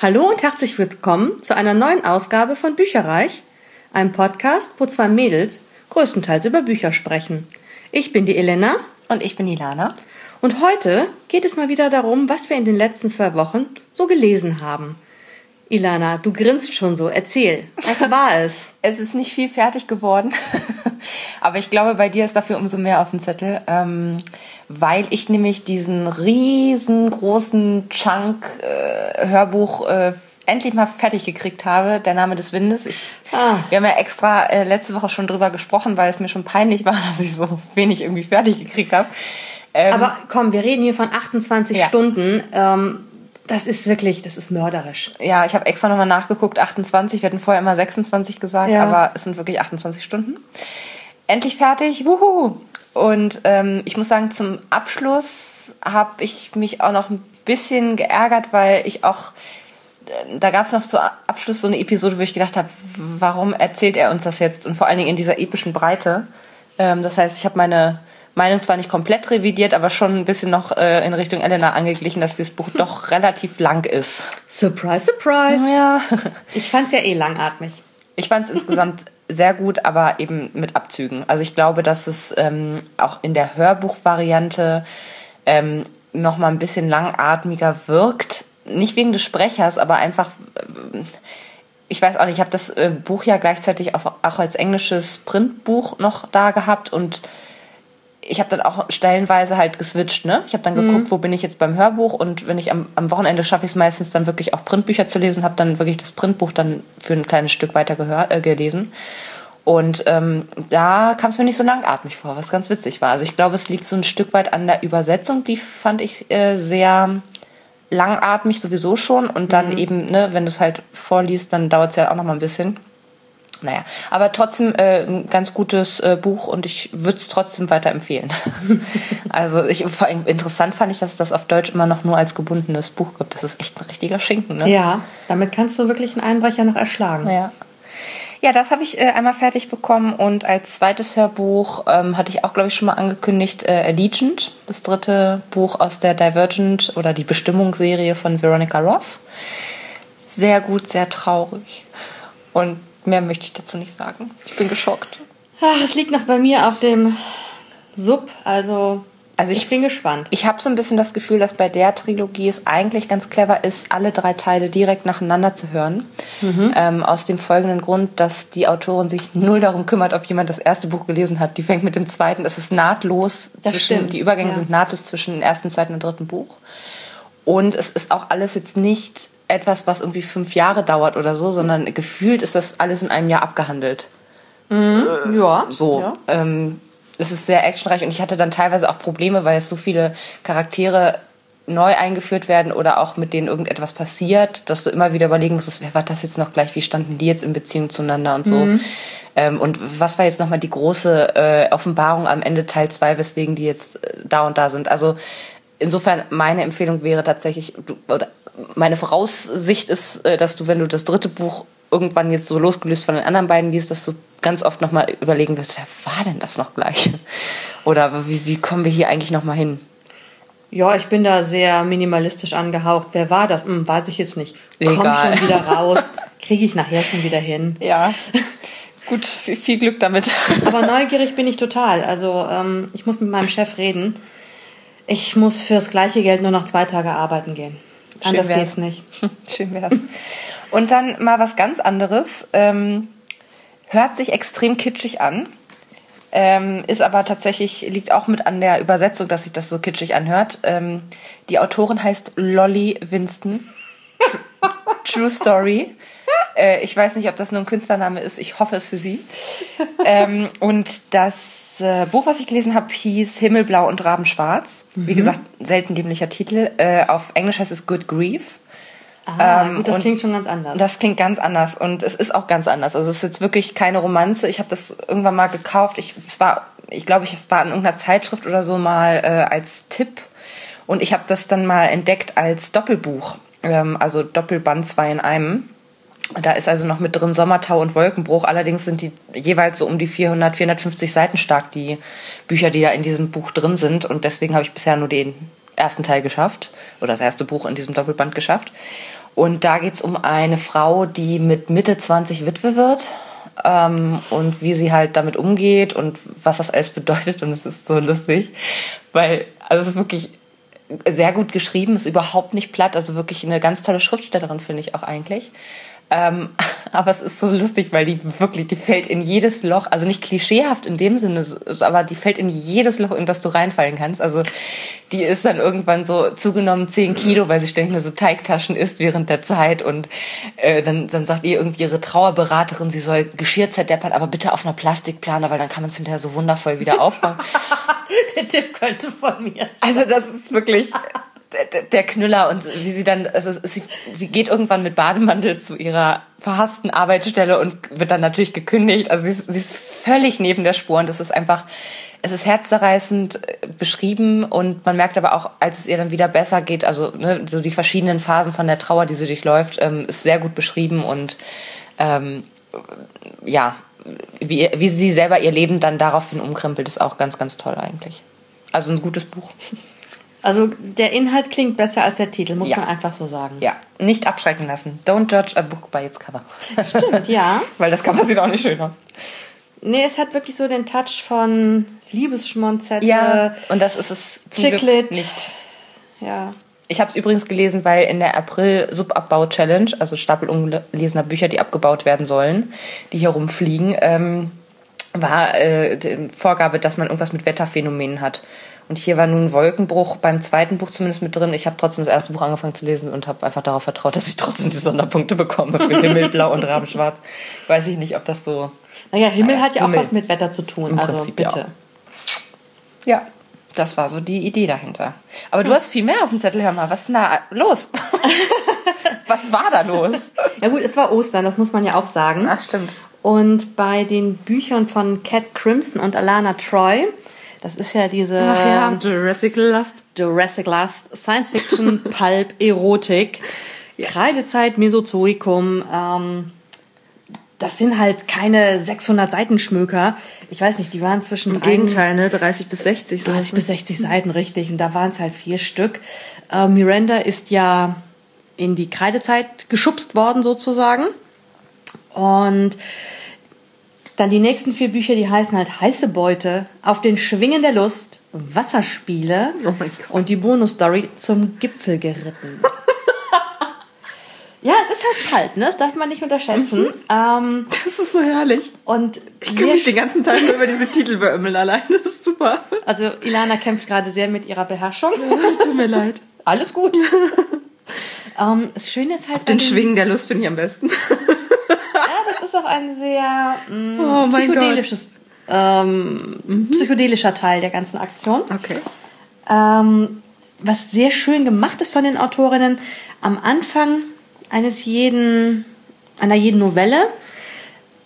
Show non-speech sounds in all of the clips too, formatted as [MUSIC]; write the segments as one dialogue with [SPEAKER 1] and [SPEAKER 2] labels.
[SPEAKER 1] Hallo und herzlich willkommen zu einer neuen Ausgabe von Bücherreich, einem Podcast, wo zwei Mädels größtenteils über Bücher sprechen. Ich bin die Elena.
[SPEAKER 2] Und ich bin die Lana.
[SPEAKER 1] Und heute geht es mal wieder darum, was wir in den letzten zwei Wochen so gelesen haben. Ilana, du grinst schon so. Erzähl, was war es? [LAUGHS]
[SPEAKER 2] es ist nicht viel fertig geworden, [LAUGHS] aber ich glaube, bei dir ist dafür umso mehr auf dem Zettel, ähm, weil ich nämlich diesen riesengroßen Chunk äh, Hörbuch äh, endlich mal fertig gekriegt habe, der Name des Windes. Ich, ah. Wir haben ja extra äh, letzte Woche schon drüber gesprochen, weil es mir schon peinlich war, [LAUGHS] dass ich so wenig irgendwie fertig gekriegt habe.
[SPEAKER 1] Ähm, aber komm, wir reden hier von 28 ja. Stunden. Ähm, das ist wirklich, das ist mörderisch.
[SPEAKER 2] Ja, ich habe extra nochmal nachgeguckt, 28, wir hatten vorher immer 26 gesagt, ja. aber es sind wirklich 28 Stunden. Endlich fertig, wuhu! Und ähm, ich muss sagen, zum Abschluss habe ich mich auch noch ein bisschen geärgert, weil ich auch, äh, da gab es noch zum Abschluss so eine Episode, wo ich gedacht habe, warum erzählt er uns das jetzt? Und vor allen Dingen in dieser epischen Breite. Ähm, das heißt, ich habe meine Meinung zwar nicht komplett revidiert, aber schon ein bisschen noch äh, in Richtung Elena angeglichen, dass dieses Buch doch relativ lang ist.
[SPEAKER 1] Surprise, surprise. Ja. Ich fand es ja eh langatmig.
[SPEAKER 2] Ich fand es insgesamt sehr gut, aber eben mit Abzügen. Also ich glaube, dass es ähm, auch in der Hörbuchvariante ähm, noch mal ein bisschen langatmiger wirkt. Nicht wegen des Sprechers, aber einfach, äh, ich weiß auch nicht, ich habe das äh, Buch ja gleichzeitig auch, auch als englisches Printbuch noch da gehabt und ich habe dann auch stellenweise halt geswitcht, ne? Ich habe dann geguckt, mhm. wo bin ich jetzt beim Hörbuch und wenn ich am, am Wochenende schaffe ich es meistens dann wirklich auch Printbücher zu lesen, habe dann wirklich das Printbuch dann für ein kleines Stück weiter gehört, äh, gelesen. Und ähm, da kam es mir nicht so langatmig vor, was ganz witzig war. Also ich glaube, es liegt so ein Stück weit an der Übersetzung, die fand ich äh, sehr langatmig sowieso schon. Und dann mhm. eben, ne, wenn du es halt vorliest, dann dauert es ja auch noch mal ein bisschen. Naja, aber trotzdem äh, ein ganz gutes äh, Buch und ich würde es trotzdem weiterempfehlen. [LAUGHS] also ich, vor allem interessant fand ich, dass es das auf Deutsch immer noch nur als gebundenes Buch gibt. Das ist echt ein richtiger Schinken. Ne?
[SPEAKER 1] Ja, damit kannst du wirklich einen Einbrecher noch erschlagen.
[SPEAKER 2] Ja. Ja, das habe ich äh, einmal fertig bekommen und als zweites Hörbuch ähm, hatte ich auch, glaube ich, schon mal angekündigt, äh, Allegiant, das dritte Buch aus der Divergent oder die Bestimmungsserie von Veronica Roth. Sehr gut, sehr traurig. Und Mehr möchte ich dazu nicht sagen. Ich bin geschockt.
[SPEAKER 1] Ach, es liegt noch bei mir auf dem Sub, also also ich, ich, bin gespannt.
[SPEAKER 2] Ich habe so ein bisschen das Gefühl, dass bei der Trilogie es eigentlich ganz clever ist, alle drei Teile direkt nacheinander zu hören. Mhm. Ähm, aus dem folgenden Grund, dass die Autorin sich null darum kümmert, ob jemand das erste Buch gelesen hat. Die fängt mit dem zweiten. Es ist nahtlos das zwischen, stimmt. die Übergänge ja. sind nahtlos zwischen dem ersten, zweiten und dritten Buch. Und es ist auch alles jetzt nicht etwas, was irgendwie fünf Jahre dauert oder so, sondern gefühlt ist das alles in einem Jahr abgehandelt.
[SPEAKER 1] Mhm. Äh, ja.
[SPEAKER 2] So.
[SPEAKER 1] Ja.
[SPEAKER 2] Ähm, es ist sehr actionreich und ich hatte dann teilweise auch Probleme, weil es so viele Charaktere neu eingeführt werden oder auch mit denen irgendetwas passiert, dass du immer wieder überlegen musst, wer war das jetzt noch gleich, wie standen die jetzt in Beziehung zueinander und so. Mhm. Ähm, und was war jetzt nochmal die große äh, Offenbarung am Ende Teil 2, weswegen die jetzt äh, da und da sind. Also insofern meine Empfehlung wäre tatsächlich, du, oder meine Voraussicht ist, äh, dass du, wenn du das dritte Buch irgendwann jetzt so losgelöst von den anderen beiden liest, dass du ganz oft nochmal überlegen wirst, wer war denn das noch gleich? [LAUGHS] Oder wie, wie kommen wir hier eigentlich nochmal hin?
[SPEAKER 1] Ja, ich bin da sehr minimalistisch angehaucht. Wer war das? Hm, weiß ich jetzt nicht. Egal. Komm schon [LAUGHS] wieder raus. Kriege ich nachher schon wieder hin.
[SPEAKER 2] Ja. Gut, viel, viel, Glück damit.
[SPEAKER 1] Aber neugierig bin ich total. Also ähm, ich muss mit meinem Chef reden. Ich muss fürs gleiche Geld nur noch zwei Tage arbeiten gehen. Schön Anders wär's. geht's nicht. [LAUGHS]
[SPEAKER 2] Schön wär's. Und dann mal was ganz anderes. Ähm, hört sich extrem kitschig an. Ähm, ist aber tatsächlich, liegt auch mit an der Übersetzung, dass sich das so kitschig anhört. Ähm, die Autorin heißt Lolly Winston. True Story. Äh, ich weiß nicht, ob das nur ein Künstlername ist. Ich hoffe es für sie. Ähm, und das äh, Buch, was ich gelesen habe, hieß Himmelblau und Rabenschwarz. Mhm. Wie gesagt, selten dämlicher Titel. Äh, auf Englisch heißt es Good Grief.
[SPEAKER 1] Ah, ähm, gut, das klingt schon ganz anders.
[SPEAKER 2] Das klingt ganz anders und es ist auch ganz anders. Also es ist jetzt wirklich keine Romanze. Ich habe das irgendwann mal gekauft. Ich, es war, ich glaube, ich, es war in irgendeiner Zeitschrift oder so mal äh, als Tipp und ich habe das dann mal entdeckt als Doppelbuch, ähm, also Doppelband zwei in einem. Da ist also noch mit drin Sommertau und Wolkenbruch. Allerdings sind die jeweils so um die 400, 450 Seiten stark, die Bücher, die da in diesem Buch drin sind. Und deswegen habe ich bisher nur den ersten Teil geschafft oder das erste Buch in diesem Doppelband geschafft. Und da geht es um eine Frau, die mit Mitte 20 Witwe wird ähm, und wie sie halt damit umgeht und was das alles bedeutet. Und es ist so lustig, weil, also es ist wirklich sehr gut geschrieben, ist überhaupt nicht platt, also wirklich eine ganz tolle Schriftstellerin, finde ich auch eigentlich. Ähm, [LAUGHS] aber es ist so lustig, weil die wirklich, die fällt in jedes Loch, also nicht klischeehaft in dem Sinne, aber die fällt in jedes Loch, in das du reinfallen kannst. Also die ist dann irgendwann so zugenommen 10 Kilo, weil sie ständig nur so Teigtaschen isst während der Zeit und äh, dann, dann sagt ihr irgendwie ihre Trauerberaterin, sie soll Geschirr zerdeppern, aber bitte auf einer Plastikplane, weil dann kann man es hinterher so wundervoll wieder auffangen. [LAUGHS]
[SPEAKER 1] der Tipp könnte von mir.
[SPEAKER 2] Also das ist wirklich [LAUGHS] der, Knüller und wie sie dann, also sie, sie geht irgendwann mit Bademantel zu ihrer verhassten Arbeitsstelle und wird dann natürlich gekündigt. Also sie ist, sie ist völlig neben der Spur und das ist einfach, es ist herzzerreißend äh, beschrieben und man merkt aber auch, als es ihr dann wieder besser geht, also ne, so die verschiedenen Phasen von der Trauer, die sie durchläuft, ähm, ist sehr gut beschrieben und ähm, ja, wie, wie sie selber ihr Leben dann daraufhin umkrempelt, ist auch ganz, ganz toll eigentlich. Also ein gutes Buch.
[SPEAKER 1] Also der Inhalt klingt besser als der Titel, muss ja. man einfach so sagen.
[SPEAKER 2] Ja, nicht abschrecken lassen. Don't judge a book by its cover.
[SPEAKER 1] Stimmt, ja. [LAUGHS]
[SPEAKER 2] Weil das Cover sieht auch nicht schön aus.
[SPEAKER 1] Nee, es hat wirklich so den Touch von Liebesschmonzette.
[SPEAKER 2] Ja, und das ist es
[SPEAKER 1] zum Chiclet. Glück nicht. Ja.
[SPEAKER 2] Ich habe es übrigens gelesen, weil in der April-Subabbau-Challenge, also Stapel ungelesener Bücher, die abgebaut werden sollen, die hier rumfliegen, ähm, war äh, die Vorgabe, dass man irgendwas mit Wetterphänomenen hat. Und hier war nun Wolkenbruch beim zweiten Buch zumindest mit drin. Ich habe trotzdem das erste Buch angefangen zu lesen und habe einfach darauf vertraut, dass ich trotzdem die Sonderpunkte bekomme für [LAUGHS] Himmelblau und Rabenschwarz. Weiß ich nicht, ob das so.
[SPEAKER 1] Naja, Himmel naja, hat ja Himmel. auch was mit Wetter zu tun. Im also Prinzip, bitte.
[SPEAKER 2] Ja. ja. Das war so die Idee dahinter. Aber du hast viel mehr auf dem Zettel, hör mal. Was ist denn da los? [LAUGHS] was war da los?
[SPEAKER 1] Ja gut, es war Ostern, das muss man ja auch sagen.
[SPEAKER 2] Ach, stimmt.
[SPEAKER 1] Und bei den Büchern von Cat Crimson und Alana Troy das ist ja diese
[SPEAKER 2] Ach ja, Jurassic Lust.
[SPEAKER 1] Jurassic Lust, Science Fiction, [LAUGHS] Pulp, Erotik, ja. Kreidezeit, Mesozoikum. Ähm, das sind halt keine 600 Seiten Schmöker. Ich weiß nicht, die waren zwischen
[SPEAKER 2] Im Gegenteil, ne? 30 bis 60.
[SPEAKER 1] 30 bis 60 Seiten, richtig. Und da waren es halt vier Stück. Äh, Miranda ist ja in die Kreidezeit geschubst worden sozusagen. Und dann die nächsten vier Bücher, die heißen halt Heiße Beute, Auf den Schwingen der Lust, Wasserspiele oh und die Bonusstory zum Gipfel geritten. [LAUGHS] ja, es ist halt kalt, ne? Das darf man nicht unterschätzen. Mhm. Ähm,
[SPEAKER 2] das ist so herrlich.
[SPEAKER 1] Und
[SPEAKER 2] ich kann mich den ganzen Tag nur über diese Titel beömmeln allein. Das ist super.
[SPEAKER 1] Also Ilana kämpft gerade sehr mit ihrer Beherrschung.
[SPEAKER 2] tut mir leid.
[SPEAKER 1] Alles gut. [LAUGHS] ähm, das Schöne ist halt.
[SPEAKER 2] Auf den Schwingen der Lust finde ich am besten
[SPEAKER 1] ist auch ein sehr mh, mm, oh psychedelisches, ähm, mhm. psychedelischer Teil der ganzen Aktion.
[SPEAKER 2] Okay.
[SPEAKER 1] Ähm, was sehr schön gemacht ist von den Autorinnen, am Anfang eines jeden, einer jeden Novelle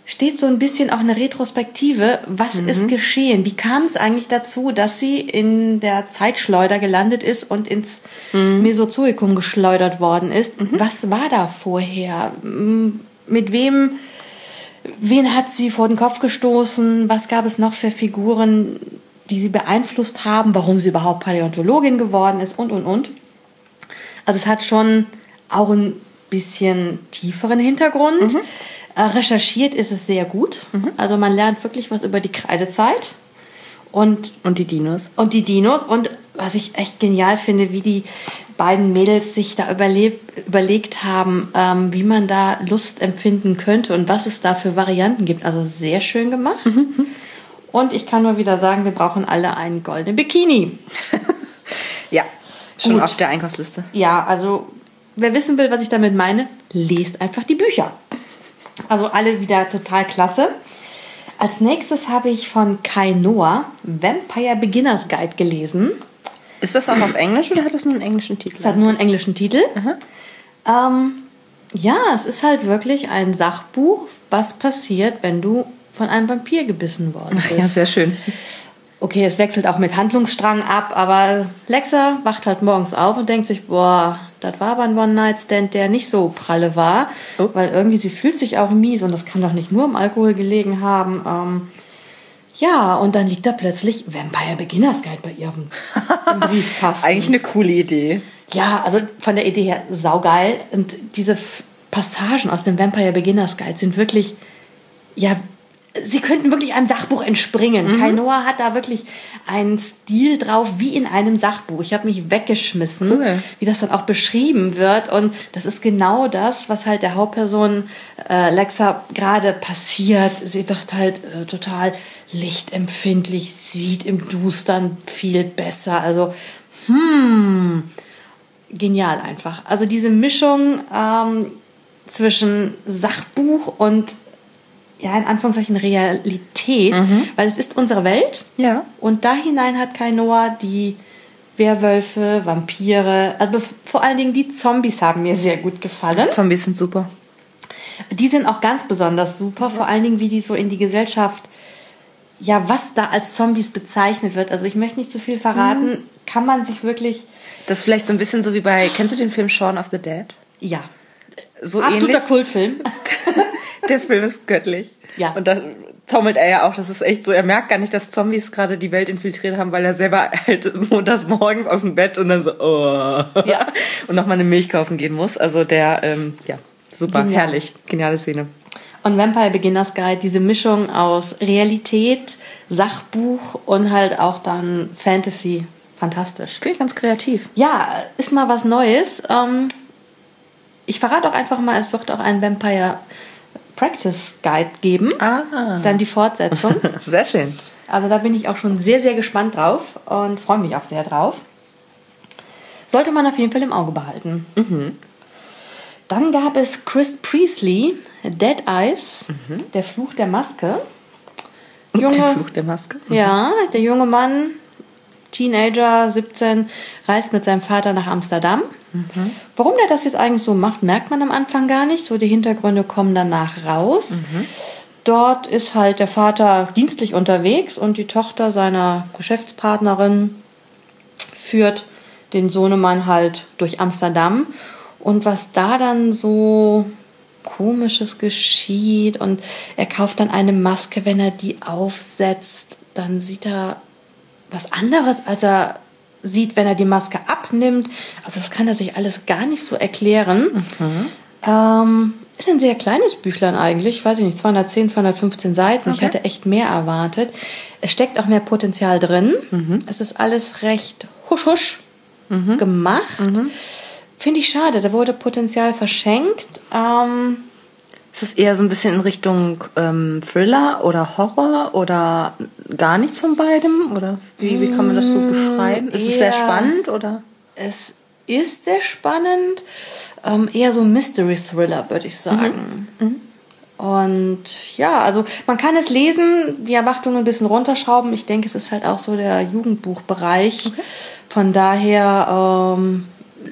[SPEAKER 1] steht so ein bisschen auch eine Retrospektive. Was mhm. ist geschehen? Wie kam es eigentlich dazu, dass sie in der Zeitschleuder gelandet ist und ins mhm. Mesozoikum geschleudert worden ist? Mhm. Was war da vorher? Mit wem Wen hat sie vor den Kopf gestoßen? Was gab es noch für Figuren, die sie beeinflusst haben? Warum sie überhaupt Paläontologin geworden ist? Und, und, und. Also es hat schon auch ein bisschen tieferen Hintergrund. Mhm. Äh, recherchiert ist es sehr gut. Mhm. Also man lernt wirklich was über die Kreidezeit. Und,
[SPEAKER 2] und die Dinos.
[SPEAKER 1] Und die Dinos. Und was ich echt genial finde, wie die beiden Mädels sich da überlebt, überlegt haben, ähm, wie man da Lust empfinden könnte und was es da für Varianten gibt. Also sehr schön gemacht. Mhm. Und ich kann nur wieder sagen, wir brauchen alle einen goldenen Bikini. [LAUGHS]
[SPEAKER 2] ja, schon Gut. auf der Einkaufsliste.
[SPEAKER 1] Ja, also wer wissen will, was ich damit meine, lest einfach die Bücher. Also alle wieder total klasse. Als nächstes habe ich von Kai Noah Vampire Beginners Guide gelesen.
[SPEAKER 2] Ist das auch auf Englisch oder hat es nur einen englischen Titel?
[SPEAKER 1] Es hat nur einen englischen Titel. Ähm, ja, es ist halt wirklich ein Sachbuch, was passiert, wenn du von einem Vampir gebissen worden bist.
[SPEAKER 2] Ach ja, sehr schön.
[SPEAKER 1] Okay, es wechselt auch mit Handlungsstrang ab, aber Lexa wacht halt morgens auf und denkt sich, boah, das war aber ein One-Night-Stand, der nicht so pralle war, Ups. weil irgendwie sie fühlt sich auch mies und das kann doch nicht nur im Alkohol gelegen haben. Ähm, ja, und dann liegt da plötzlich Vampire Beginners Guide bei ihr im [LAUGHS] Briefkasten.
[SPEAKER 2] Eigentlich eine coole Idee.
[SPEAKER 1] Ja, also von der Idee her saugeil. Und diese Passagen aus dem Vampire Beginner's Guide sind wirklich, ja, sie könnten wirklich einem Sachbuch entspringen. Mhm. Kainoa hat da wirklich einen Stil drauf, wie in einem Sachbuch. Ich habe mich weggeschmissen, cool. wie das dann auch beschrieben wird. Und das ist genau das, was halt der Hauptperson äh, Lexa gerade passiert. Sie wird halt äh, total lichtempfindlich, sieht im Dustern viel besser. Also, hm, genial einfach. Also diese Mischung ähm, zwischen Sachbuch und ja, in Anführungszeichen Realität, mhm. weil es ist unsere Welt. Ja. Und da hinein hat Kainoa die Werwölfe, Vampire, also vor allen Dingen die Zombies haben mir sehr gut gefallen.
[SPEAKER 2] Zombies sind super.
[SPEAKER 1] Die sind auch ganz besonders super, vor allen Dingen, wie die so in die Gesellschaft, ja, was da als Zombies bezeichnet wird. Also ich möchte nicht zu viel verraten, mhm. kann man sich wirklich.
[SPEAKER 2] Das ist vielleicht so ein bisschen so wie bei, kennst du den Film Shaun of the Dead?
[SPEAKER 1] Ja. So Absoluter ähnlich. Kultfilm. [LAUGHS]
[SPEAKER 2] Der Film ist göttlich. Ja. Und da taumelt er ja auch, das ist echt so, er merkt gar nicht, dass Zombies gerade die Welt infiltriert haben, weil er selber halt montags morgens aus dem Bett und dann so, oh. Ja. [LAUGHS] Und nochmal eine Milch kaufen gehen muss. Also der, ähm, ja, super, Genial. herrlich, geniale Szene.
[SPEAKER 1] Und Vampire Beginner's Guide, diese Mischung aus Realität, Sachbuch und halt auch dann Fantasy. Fantastisch.
[SPEAKER 2] Finde ich ganz kreativ.
[SPEAKER 1] Ja, ist mal was Neues. Ähm, ich verrate auch einfach mal, es wird auch ein Vampire Practice Guide geben. Ah. Dann die Fortsetzung. [LAUGHS]
[SPEAKER 2] sehr schön.
[SPEAKER 1] Also da bin ich auch schon sehr, sehr gespannt drauf und freue mich auch sehr drauf. Sollte man auf jeden Fall im Auge behalten. Mhm. Dann gab es Chris Priestley, Dead Eyes, mhm. der Fluch der Maske. [LAUGHS]
[SPEAKER 2] Junge, der Fluch der Maske?
[SPEAKER 1] Mhm. Ja, der junge Mann Teenager, 17, reist mit seinem Vater nach Amsterdam. Mhm. Warum der das jetzt eigentlich so macht, merkt man am Anfang gar nicht. So die Hintergründe kommen danach raus. Mhm. Dort ist halt der Vater dienstlich unterwegs und die Tochter seiner Geschäftspartnerin führt den Sohnemann halt durch Amsterdam. Und was da dann so komisches geschieht und er kauft dann eine Maske, wenn er die aufsetzt, dann sieht er was anderes, als er sieht, wenn er die Maske abnimmt. Also das kann er sich alles gar nicht so erklären. Mhm. Ähm, ist ein sehr kleines Büchlein eigentlich, weiß ich nicht, 210, 215 Seiten. Okay. Ich hatte echt mehr erwartet. Es steckt auch mehr Potenzial drin. Mhm. Es ist alles recht husch husch mhm. gemacht. Mhm. Finde ich schade, da wurde Potenzial verschenkt. Ähm,
[SPEAKER 2] ist es eher so ein bisschen in Richtung ähm, Thriller oder Horror oder gar nichts von beidem? Oder wie, wie kann man das so mm, beschreiben? Ist es sehr spannend oder?
[SPEAKER 1] Es ist sehr spannend. Ähm, eher so Mystery Thriller, würde ich sagen. Mhm. Mhm. Und ja, also man kann es lesen, die Erwartungen ein bisschen runterschrauben. Ich denke, es ist halt auch so der Jugendbuchbereich. Okay. Von daher ähm,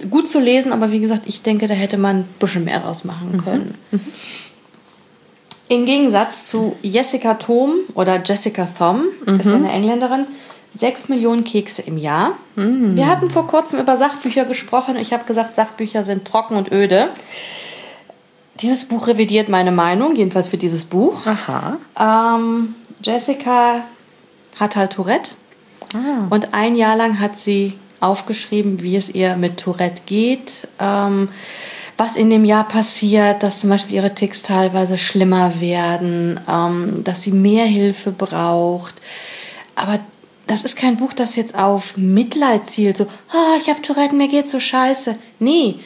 [SPEAKER 1] gut zu lesen, aber wie gesagt, ich denke, da hätte man ein bisschen mehr draus machen mhm. können. Mhm. Im Gegensatz zu Jessica Thom oder Jessica Thom, mhm. ist eine Engländerin, 6 Millionen Kekse im Jahr. Mhm. Wir hatten vor kurzem über Sachbücher gesprochen. Ich habe gesagt, Sachbücher sind trocken und öde. Dieses Buch revidiert meine Meinung, jedenfalls für dieses Buch. Aha. Ähm, Jessica hat halt Tourette. Ah. Und ein Jahr lang hat sie aufgeschrieben, wie es ihr mit Tourette geht. Ähm, was in dem Jahr passiert, dass zum Beispiel ihre Ticks teilweise schlimmer werden, ähm, dass sie mehr Hilfe braucht. Aber das ist kein Buch, das jetzt auf Mitleid zielt, so, oh, ich habe Tourette, mir geht's so scheiße. Nee,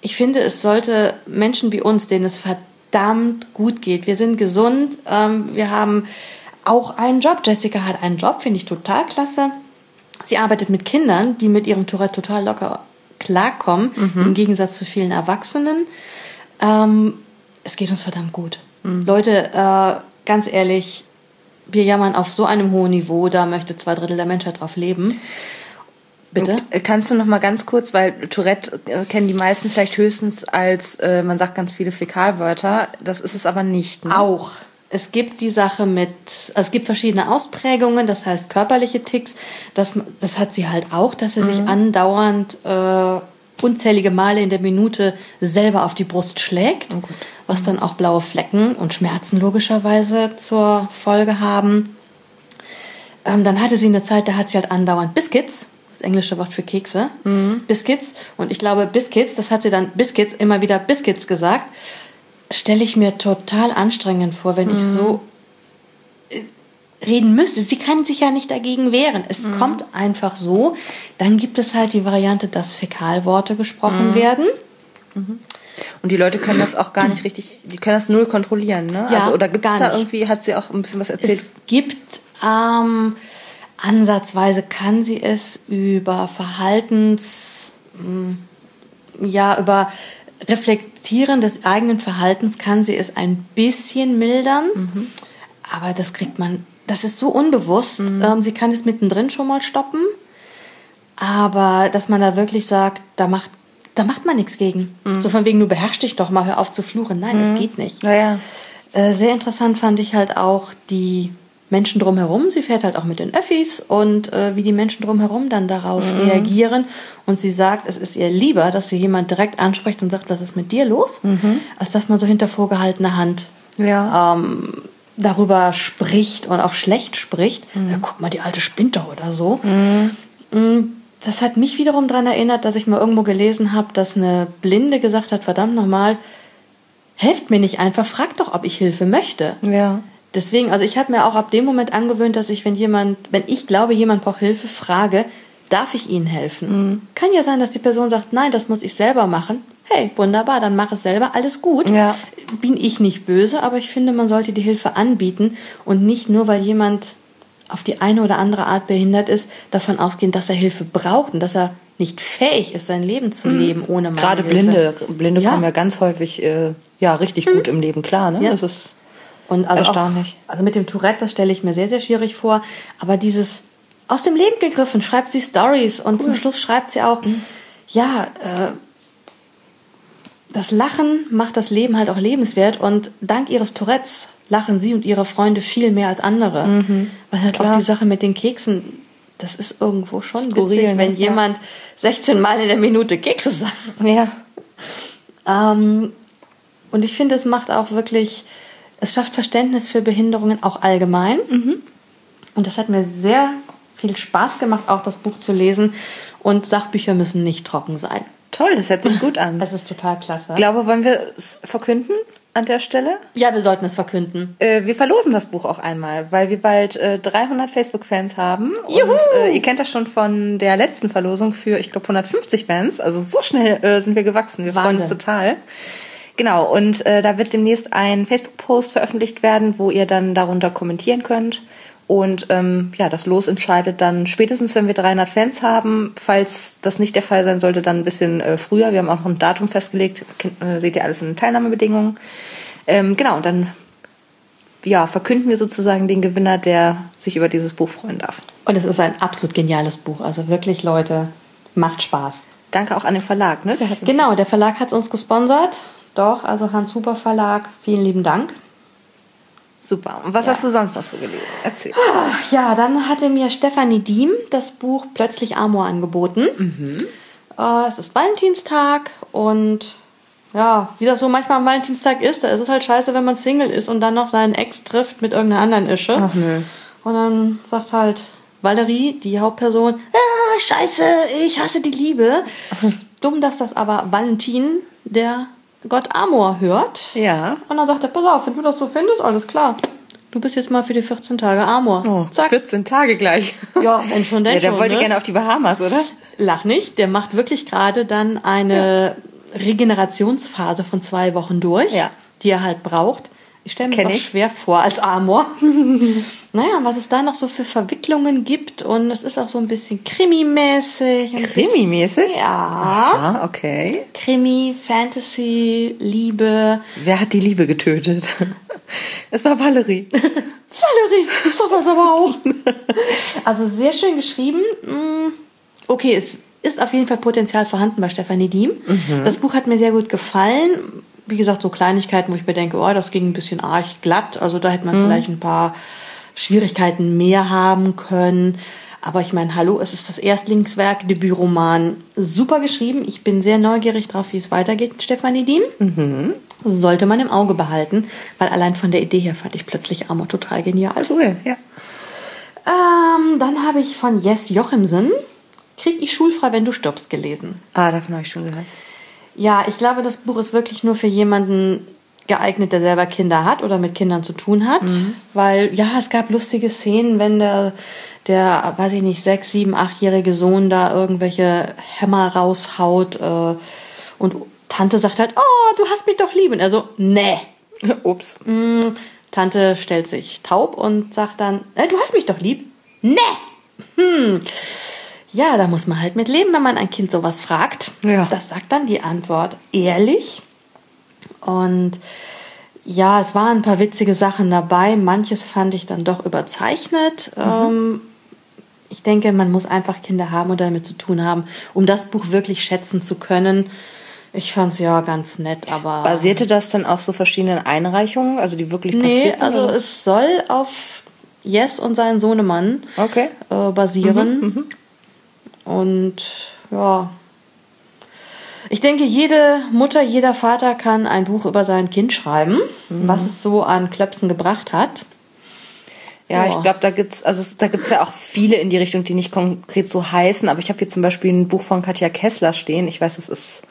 [SPEAKER 1] ich finde, es sollte Menschen wie uns, denen es verdammt gut geht. Wir sind gesund, ähm, wir haben auch einen Job. Jessica hat einen Job, finde ich total klasse. Sie arbeitet mit Kindern, die mit ihrem Tourette total locker klarkommen, mhm. im Gegensatz zu vielen Erwachsenen. Ähm, es geht uns verdammt gut. Mhm. Leute, äh, ganz ehrlich, wir jammern auf so einem hohen Niveau, da möchte zwei Drittel der Menschheit drauf leben.
[SPEAKER 2] Bitte? Äh, kannst du noch mal ganz kurz, weil Tourette äh, kennen die meisten vielleicht höchstens als, äh, man sagt ganz viele Fäkalwörter, das ist es aber nicht.
[SPEAKER 1] Ne? Auch. Es gibt die Sache mit, also es gibt verschiedene Ausprägungen, das heißt körperliche Ticks. Das, das hat sie halt auch, dass sie mhm. sich andauernd äh, unzählige Male in der Minute selber auf die Brust schlägt, oh was dann auch blaue Flecken und Schmerzen logischerweise zur Folge haben. Ähm, dann hatte sie eine Zeit, da hat sie halt andauernd Biscuits englische Wort für Kekse. Biscuits. Und ich glaube, Biscuits, das hat sie dann Biscuits immer wieder Biscuits gesagt. Stelle ich mir total anstrengend vor, wenn ich so äh, reden müsste. Sie kann sich ja nicht dagegen wehren. Es kommt einfach so. Dann gibt es halt die Variante, dass Fäkalworte gesprochen werden.
[SPEAKER 2] Und die Leute können das auch gar nicht richtig, die können das null kontrollieren, ne?
[SPEAKER 1] Ja,
[SPEAKER 2] also, oder gibt es da
[SPEAKER 1] nicht.
[SPEAKER 2] irgendwie, hat sie auch ein bisschen was erzählt?
[SPEAKER 1] Es gibt ähm, ansatzweise kann sie es über Verhaltens, mh, ja, über Reflektieren des eigenen Verhaltens kann sie es ein bisschen mildern, aber das kriegt man, das ist so unbewusst. Ähm, sie kann es mittendrin schon mal stoppen, aber dass man da wirklich sagt, da macht da macht man nichts gegen. So von wegen, du beherrsch dich doch mal, hör auf zu fluchen. Nein, das geht nicht.
[SPEAKER 2] Naja.
[SPEAKER 1] Äh, sehr interessant fand ich halt auch die Menschen drumherum. Sie fährt halt auch mit den Öffis und äh, wie die Menschen drumherum dann darauf reagieren. Und sie sagt, es ist ihr lieber, dass sie jemand direkt anspricht und sagt, was ist mit dir los, als dass man so hinter vorgehaltener Hand
[SPEAKER 2] Ja.
[SPEAKER 1] ähm, darüber spricht und auch schlecht spricht. Ja, guck mal, die alte spinnt doch oder so. Mm, Das hat mich wiederum daran erinnert, dass ich mal irgendwo gelesen habe, dass eine Blinde gesagt hat, verdammt nochmal, helft mir nicht einfach, fragt doch, ob ich Hilfe möchte.
[SPEAKER 2] ja.
[SPEAKER 1] Deswegen, also ich habe mir auch ab dem Moment angewöhnt, dass ich, wenn jemand, wenn ich glaube, jemand braucht Hilfe, frage, darf ich ihnen helfen? Kann ja sein, dass die Person sagt, nein, das muss ich selber machen. Hey, wunderbar, dann mach es selber, alles gut.
[SPEAKER 2] Ja.
[SPEAKER 1] Bin ich nicht böse, aber ich finde, man sollte die Hilfe anbieten und nicht nur, weil jemand auf die eine oder andere Art behindert ist, davon ausgehen, dass er Hilfe braucht und dass er nicht fähig ist, sein Leben zu leben ohne meine
[SPEAKER 2] Gerade
[SPEAKER 1] Hilfe.
[SPEAKER 2] Blinde, Blinde
[SPEAKER 1] Ja.
[SPEAKER 2] kommen ja ganz häufig äh, ja richtig gut im Leben klar, ne?
[SPEAKER 1] Ja.
[SPEAKER 2] Das ist
[SPEAKER 1] Und also
[SPEAKER 2] Erstaunlich.
[SPEAKER 1] Auch, also mit dem Tourette, das stelle ich mir sehr, sehr schwierig vor. Aber dieses aus dem Leben gegriffen, schreibt sie Stories und zum Schluss schreibt sie auch, ja, äh, das Lachen macht das Leben halt auch lebenswert und dank ihres Tourettes lachen sie und ihre Freunde viel mehr als andere. Weil halt auch
[SPEAKER 2] klar.
[SPEAKER 1] die Sache mit den Keksen, das ist irgendwo schon
[SPEAKER 2] Skurril,
[SPEAKER 1] witzig,
[SPEAKER 2] ne?
[SPEAKER 1] wenn
[SPEAKER 2] Ja.
[SPEAKER 1] jemand 16 Mal in der Minute Kekse sagt.
[SPEAKER 2] ja.
[SPEAKER 1] Ähm, und ich finde, es macht auch wirklich, es schafft Verständnis für Behinderungen auch allgemein. Und das hat mir sehr viel Spaß gemacht, auch das Buch zu lesen. Und Sachbücher müssen nicht trocken sein.
[SPEAKER 2] Toll, das hört sich gut an. [LAUGHS]
[SPEAKER 1] Das ist total klasse.
[SPEAKER 2] Ich glaube, wollen wir es verkünden an der Stelle?
[SPEAKER 1] ja, wir sollten es verkünden.
[SPEAKER 2] Äh, wir verlosen das Buch auch einmal, weil wir bald äh, 300 Facebook-Fans haben.
[SPEAKER 1] Juhu!
[SPEAKER 2] Und äh, ihr kennt das schon von der letzten Verlosung für, ich glaube, 150 Fans. Also so schnell äh, sind wir gewachsen. Wir freuen uns
[SPEAKER 1] Wahnsinn.
[SPEAKER 2] total. Genau, und äh, da wird demnächst ein Facebook-Post veröffentlicht werden, wo ihr dann darunter kommentieren könnt. Und ähm, ja, das Los entscheidet dann spätestens, wenn wir 300 Fans haben. Falls das nicht der Fall sein sollte, dann ein bisschen äh, früher. Wir haben auch noch ein Datum festgelegt. Äh, seht ihr alles in den Teilnahmebedingungen. Ähm, genau, und dann ja, verkünden wir sozusagen den Gewinner, der sich über dieses Buch freuen darf.
[SPEAKER 1] Und es ist ein absolut geniales Buch. Also wirklich, Leute, macht Spaß.
[SPEAKER 2] Danke auch an den Verlag, ne? Der
[SPEAKER 1] Genau, der Verlag hat uns gesponsert. Doch, also Hans Huber Verlag, vielen lieben Dank.
[SPEAKER 2] super. Und was
[SPEAKER 1] Ja.
[SPEAKER 2] hast du sonst noch so gelesen? Erzähl.
[SPEAKER 1] Ach ja, dann hatte mir Stefanie Diem das Buch Plötzlich Amor angeboten. Äh, es ist Valentinstag und ja, wie das so manchmal am Valentinstag ist, da ist es halt scheiße, wenn man Single ist und dann noch seinen Ex trifft mit irgendeiner anderen Ische.
[SPEAKER 2] Ach nö.
[SPEAKER 1] Und dann sagt halt Valerie, die Hauptperson, ah, scheiße, ich hasse die Liebe. [LAUGHS] Dumm, dass das aber Valentin, der Gott Amor, hört.
[SPEAKER 2] Ja.
[SPEAKER 1] Und dann sagt er, pass auf, wenn du das so findest, alles klar. Du bist jetzt mal für die 14 Tage Amor.
[SPEAKER 2] Oh,
[SPEAKER 1] Zack.
[SPEAKER 2] 14 Tage gleich.
[SPEAKER 1] Ja, wenn schon, denn
[SPEAKER 2] Ja, der
[SPEAKER 1] schon.
[SPEAKER 2] wollte
[SPEAKER 1] ne?
[SPEAKER 2] gerne auf die Bahamas, oder?
[SPEAKER 1] Lach nicht, der macht wirklich gerade dann eine Regenerationsphase von zwei Wochen durch,
[SPEAKER 2] Ja.
[SPEAKER 1] die er halt braucht. Ich stelle mir das schwer vor als Amor. [LAUGHS] naja, was es da noch so für Verwicklungen gibt und es ist auch so ein bisschen Krimi-mäßig.
[SPEAKER 2] Krimi-mäßig?
[SPEAKER 1] Ja.
[SPEAKER 2] Ah, okay.
[SPEAKER 1] Krimi, Fantasy, Liebe.
[SPEAKER 2] Wer hat die Liebe getötet? [LAUGHS] Es war Valerie. [LAUGHS]
[SPEAKER 1] Valerie, ist doch das aber auch. also sehr schön geschrieben. Mm, Okay, es ist auf jeden Fall Potenzial vorhanden bei Stefanie Diem. Das Buch hat mir sehr gut gefallen. Wie gesagt, so Kleinigkeiten, wo ich mir denke, oh, das ging ein bisschen arg glatt. Also da hätte man vielleicht ein paar Schwierigkeiten mehr haben können. Aber ich meine, hallo, es ist das Erstlingswerk, Debütroman. Super geschrieben. Ich bin sehr neugierig drauf, wie es weitergeht mit Stefanie Diem. Sollte man im Auge behalten, weil allein von der Idee her fand ich plötzlich Amor total genial.
[SPEAKER 2] Cool, ja.
[SPEAKER 1] Ähm, dann habe ich von Jess Jochimsen Krieg ich schulfrei, wenn du stirbst, gelesen.
[SPEAKER 2] Ah, davon habe ich schon gehört.
[SPEAKER 1] Ja, ich glaube, das Buch ist wirklich nur für jemanden geeignet, der selber Kinder hat oder mit Kindern zu tun hat. Mhm. Weil, ja, es gab lustige Szenen, wenn der, der, weiß ich nicht, sechs, sieben, achtjährige Sohn da irgendwelche Hämmer raushaut äh, und Tante sagt halt, oh, du hast mich doch lieb. Und er so, nee. [LAUGHS] Ups. Mm, Tante stellt sich taub und sagt dann, äh, du hast mich doch lieb. Nee. Hm. Ja, da muss man halt mit leben, wenn man ein Kind sowas fragt. Ja. Das sagt dann die Antwort ehrlich. Und ja, es waren ein paar witzige Sachen dabei. Manches fand ich dann doch überzeichnet. Mhm. Ähm, ich denke, man muss einfach Kinder haben oder damit zu tun haben, um das Buch wirklich schätzen zu können. Ich fand es ja ganz nett, aber.
[SPEAKER 2] Basierte das dann auf so verschiedenen Einreichungen, also die wirklich
[SPEAKER 1] nee, passiert sind? Also oder? es soll auf Yes und seinen Sohnemann okay. äh, basieren. Mhm, mhm. Und ja. Ich denke, jede Mutter, jeder Vater kann ein Buch über sein Kind schreiben, mhm. was es so an Klöpsen gebracht hat.
[SPEAKER 2] Ja, ich glaube, da gibt's also da gibt's ja auch viele in die Richtung, die nicht konkret so heißen. Aber ich habe hier zum Beispiel ein Buch von Katja Kessler stehen. Ich weiß, das ist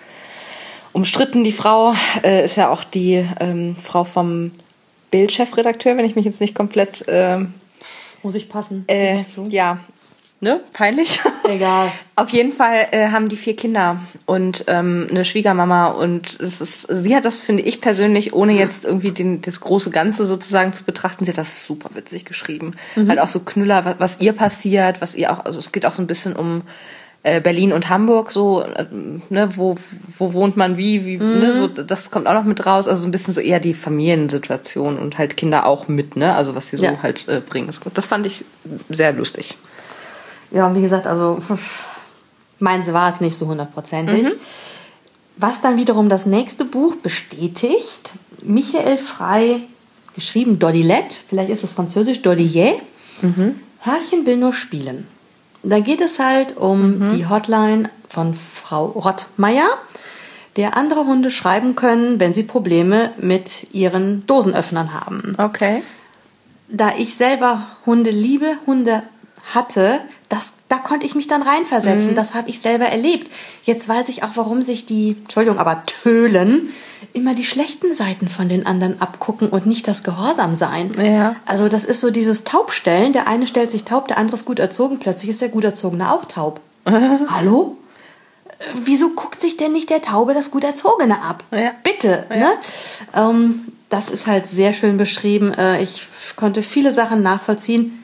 [SPEAKER 2] umstritten. Die Frau äh, ist ja auch die ähm, Frau vom Bildchefredakteur, wenn ich mich jetzt nicht komplett ähm,
[SPEAKER 1] muss ich passen.
[SPEAKER 2] Äh, ja, ne, peinlich. [LAUGHS] Egal. Auf jeden Fall äh, haben die vier Kinder und ähm, eine Schwiegermama und es ist, sie hat das, finde ich persönlich, ohne jetzt irgendwie den, das große Ganze sozusagen zu betrachten, sie hat das super witzig geschrieben. Mhm. Halt auch so Knüller, was, was ihr passiert, was ihr auch, also es geht auch so ein bisschen um äh, Berlin und Hamburg so äh, ne wo wo wohnt man wie wie mhm. ne so das kommt auch noch mit raus also so ein bisschen so eher die Familiensituation und halt Kinder auch mit ne also was sie so ja. halt äh, bringen das fand ich sehr lustig
[SPEAKER 1] ja, und wie gesagt, also [LAUGHS] meins war es nicht so hundertprozentig. Mhm. Was dann wiederum das nächste Buch bestätigt, Michael Frey, geschrieben Dolilette, vielleicht ist es französisch Dolier, mhm. Herrchen will nur spielen. Da geht es halt um mhm. die Hotline von Frau Rottmeier, der andere Hunde schreiben können, wenn sie Probleme mit ihren Dosenöffnern haben. Okay. Da ich selber Hunde liebe, Hunde hatte, das, da konnte ich mich dann reinversetzen. Mhm. Das habe ich selber erlebt. Jetzt weiß ich auch, warum sich die, Entschuldigung, aber Tölen immer die schlechten Seiten von den anderen abgucken und nicht das Gehorsam sein. Ja. Also das ist so dieses Taubstellen. Der eine stellt sich taub, der andere ist gut erzogen. Plötzlich ist der gut erzogene auch taub. [LAUGHS] Hallo? Äh, wieso guckt sich denn nicht der Taube das gut erzogene ab? Ja. Bitte. Ja. Ne? Ähm, das ist halt sehr schön beschrieben. Äh, ich konnte viele Sachen nachvollziehen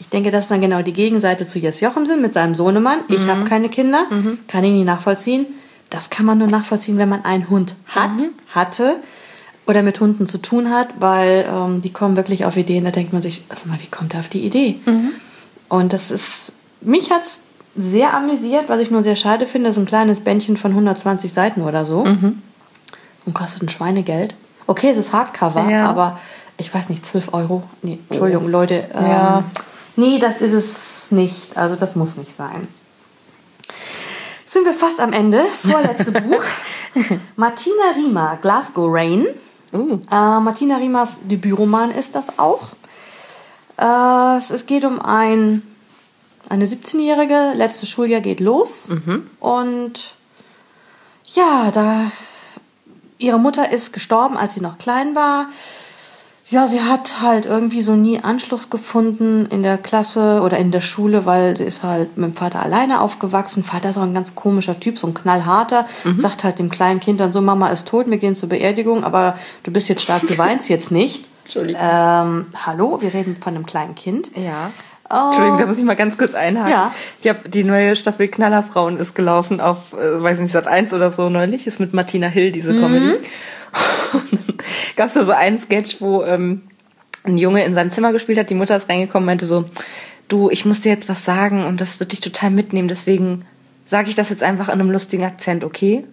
[SPEAKER 1] ich denke, das ist dann genau die Gegenseite zu Jes Jochemsen mit seinem Sohnemann. Ich mhm. habe keine Kinder, mhm. kann ich nicht nachvollziehen. Das kann man nur nachvollziehen, wenn man einen Hund hat, mhm. hatte oder mit Hunden zu tun hat, weil ähm, die kommen wirklich auf Ideen. Da denkt man sich, also mal, wie kommt er auf die Idee? Mhm. Und das ist, mich hat's sehr amüsiert, was ich nur sehr schade finde. Das ist ein kleines Bändchen von 120 Seiten oder so mhm. und kostet ein Schweinegeld. Okay, es ist Hardcover, ja. aber ich weiß nicht, 12 Euro. Nee, Entschuldigung, oh. Leute. Ähm, ja nee, das ist es nicht. Also das muss nicht sein. Sind wir fast am Ende. Das vorletzte [LAUGHS] Buch. Martina Riemer, Glasgow Rain. Uh. Äh, Martina Riemers Debütroman ist das auch. Äh, es geht um ein, eine 17-Jährige, letztes Schuljahr geht los. Mhm. Und ja, da ihre Mutter ist gestorben, als sie noch klein war. Ja, sie hat halt irgendwie so nie Anschluss gefunden in der Klasse oder in der Schule, weil sie ist halt mit dem Vater alleine aufgewachsen. Vater ist auch ein ganz komischer Typ, so ein knallharter, mhm. sagt halt dem kleinen Kind dann so, Mama ist tot, wir gehen zur Beerdigung, aber du bist jetzt stark, du weinst jetzt nicht. [LAUGHS] Entschuldigung. Ähm, hallo, wir reden von einem kleinen Kind. Ja.
[SPEAKER 2] Oh. Entschuldigung, da muss ich mal ganz kurz einhaken. Ja. Ich habe die neue Staffel Knallerfrauen ist gelaufen auf, äh, weiß nicht, Sat 1 oder so neulich, ist mit Martina Hill diese mhm. Comedy. [LAUGHS] Gab es da so einen Sketch, wo ähm, ein Junge in seinem Zimmer gespielt hat, die Mutter ist reingekommen und meinte so, du, ich muss dir jetzt was sagen und das wird dich total mitnehmen, deswegen sage ich das jetzt einfach in einem lustigen Akzent, okay?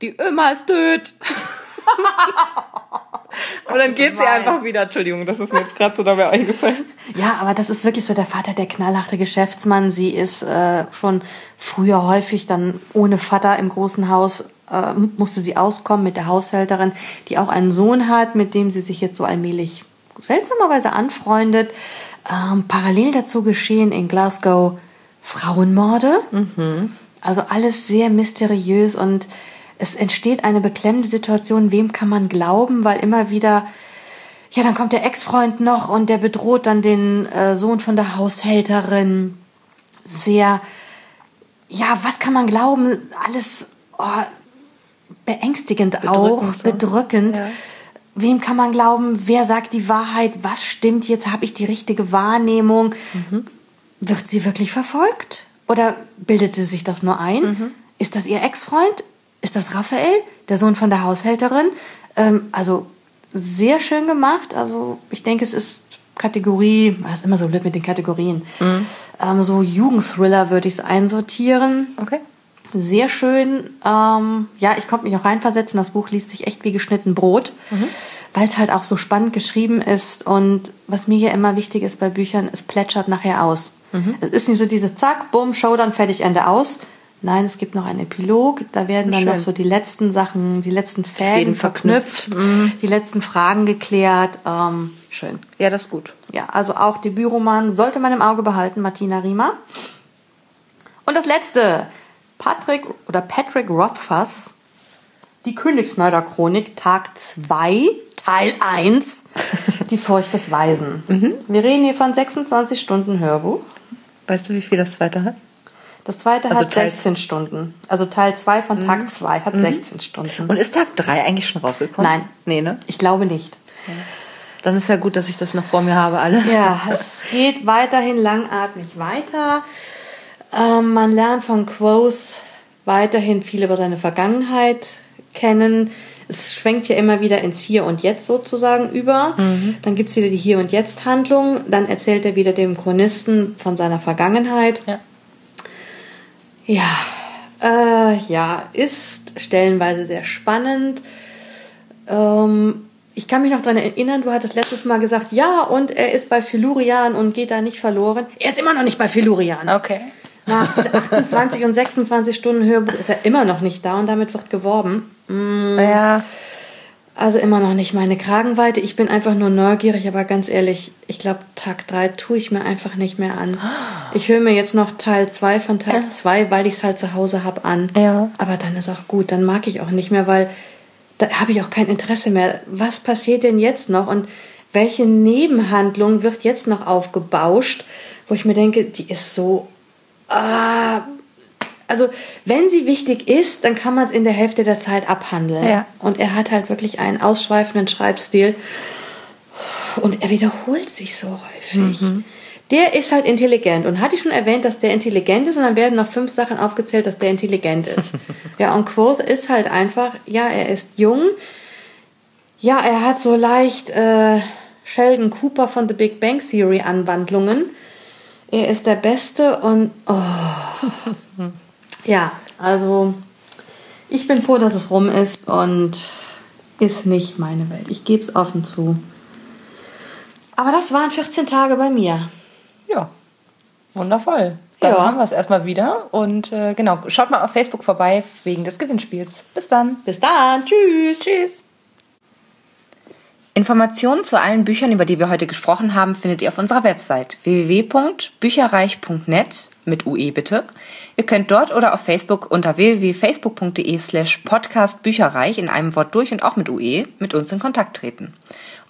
[SPEAKER 2] Die Öma ist tot. [LAUGHS] [LAUGHS] Und dann geht sie einfach wieder. Entschuldigung, das ist mir jetzt gerade so dabei eingefallen. [LAUGHS]
[SPEAKER 1] Ja, aber das ist wirklich so der Vater, der knallharte Geschäftsmann. Sie ist äh, schon früher häufig dann ohne Vater im großen Haus äh, musste sie auskommen mit der Haushälterin, die auch einen Sohn hat, mit dem sie sich jetzt so allmählich seltsamerweise anfreundet. Ähm, parallel dazu geschehen in Glasgow Frauenmorde. Also alles sehr mysteriös und es entsteht eine beklemmende Situation. Wem kann man glauben? Weil immer wieder, ja, dann kommt der Ex-Freund noch und der bedroht dann den äh, Sohn von der Haushälterin. Sehr, ja, was kann man glauben? Alles oh, beängstigend auch,
[SPEAKER 2] Bedrückend so.
[SPEAKER 1] bedrückend.
[SPEAKER 2] Ja.
[SPEAKER 1] Wem kann man glauben? Wer sagt die Wahrheit? Was stimmt jetzt? Habe ich die richtige Wahrnehmung? Wird sie wirklich verfolgt? Oder bildet sie sich das nur ein? Ist das ihr Ex-Freund? Ist das Raphael, der Sohn von der Haushälterin? Ähm, also sehr schön gemacht. Also ich denke, es ist Kategorie, das ist immer so blöd mit den Kategorien. Ähm, so Jugendthriller würde ich es einsortieren.
[SPEAKER 2] Okay.
[SPEAKER 1] Sehr schön. Ähm, ja, ich konnte mich auch reinversetzen. Das Buch liest sich echt wie geschnitten Brot, weil es halt auch so spannend geschrieben ist. Und was mir hier immer wichtig ist bei Büchern, es plätschert nachher aus. Es ist nicht so diese Zack, Bumm, Show, dann fertig, Ende aus. Nein, es gibt noch einen Epilog. Da werden dann
[SPEAKER 2] Schön.
[SPEAKER 1] noch so die letzten Sachen, die letzten Fäden,
[SPEAKER 2] Fäden
[SPEAKER 1] verknüpft,
[SPEAKER 2] verknüpft.
[SPEAKER 1] die letzten Fragen geklärt. Ähm, schön.
[SPEAKER 2] Ja, das ist gut.
[SPEAKER 1] Ja, also auch Debütroman sollte man im Auge behalten, Martina Riemer. Und das letzte, Patrick oder Patrick Rothfuss, die Königsmörderchronik, Tag 2, Teil 1, [LAUGHS] die Furcht des Weisen. Wir reden hier von 26 Stunden Hörbuch.
[SPEAKER 2] Weißt du, wie viel das zweite hat?
[SPEAKER 1] Das zweite
[SPEAKER 2] Also
[SPEAKER 1] hat
[SPEAKER 2] Teil-
[SPEAKER 1] 16 Stunden. Also Teil 2 von Tag 2 hat 16 Stunden.
[SPEAKER 2] Und ist Tag 3 eigentlich schon rausgekommen?
[SPEAKER 1] Nein.
[SPEAKER 2] Nee, ne?
[SPEAKER 1] Ich glaube nicht.
[SPEAKER 2] Dann ist ja gut, dass ich das noch vor mir habe, alles.
[SPEAKER 1] Ja, es geht weiterhin langatmig weiter. Ähm, man lernt von Quoth weiterhin viel über seine Vergangenheit kennen. Es schwenkt ja immer wieder ins Hier und Jetzt sozusagen über. Dann gibt's wieder die Hier und Jetzt-Handlung. Dann erzählt er wieder dem Chronisten von seiner Vergangenheit.
[SPEAKER 2] Ja.
[SPEAKER 1] Ja, äh, ja, ist stellenweise sehr spannend. Ähm, ich kann mich noch daran erinnern, du hattest letztes Mal gesagt, ja, und er ist bei Philurian und geht da nicht verloren. Er ist immer noch nicht bei Philurian.
[SPEAKER 2] Okay.
[SPEAKER 1] Nach [LAUGHS] 28 und 26 Stunden Hörbuch ist er immer noch nicht da und damit wird geworben.
[SPEAKER 2] Ja.
[SPEAKER 1] Also immer noch nicht meine Kragenweite. Ich bin einfach nur neugierig, aber ganz ehrlich, ich glaube, Tag 3 tue ich mir einfach nicht mehr an. [GASPS] Ich höre mir jetzt noch Teil 2 von Tag 2, weil ich es halt zu Hause hab an.
[SPEAKER 2] Ja.
[SPEAKER 1] Aber dann ist auch gut, dann mag ich auch nicht mehr, weil da habe ich auch kein Interesse mehr. Was passiert denn jetzt noch und welche Nebenhandlung wird jetzt noch aufgebauscht, wo ich mir denke, die ist so ah, also wenn sie wichtig ist, dann kann man es in der Hälfte der Zeit abhandeln.
[SPEAKER 2] Ja.
[SPEAKER 1] Und er hat halt wirklich einen ausschweifenden Schreibstil und er wiederholt sich so häufig. Der ist halt intelligent und hatte ich schon erwähnt, dass der intelligent ist und dann werden noch fünf Sachen aufgezählt, dass der intelligent ist. [LAUGHS] ja, und Quoth ist halt einfach, ja, er ist jung, ja, er hat so leicht äh, Sheldon Cooper von The Big Bang Theory Anwandlungen. Er ist der Beste und oh. [LAUGHS] ja, also ich bin froh, dass es rum ist und ist nicht meine Welt. Ich gebe es offen zu. Aber das waren 14 Tage bei mir.
[SPEAKER 2] Ja. Wundervoll. Dann
[SPEAKER 1] Ja.
[SPEAKER 2] haben wir es erstmal wieder. Und äh, genau, schaut mal auf Facebook vorbei wegen des Gewinnspiels. Bis dann.
[SPEAKER 1] Bis dann. Tschüss.
[SPEAKER 2] Tschüss. Informationen zu allen Büchern, über die wir heute gesprochen haben, findet ihr auf unserer Website www.bücherreich.net mit UE bitte. Ihr könnt dort oder auf Facebook unter www.facebook.de slash podcastbücherreich in einem Wort durch und auch mit UE mit uns in Kontakt treten.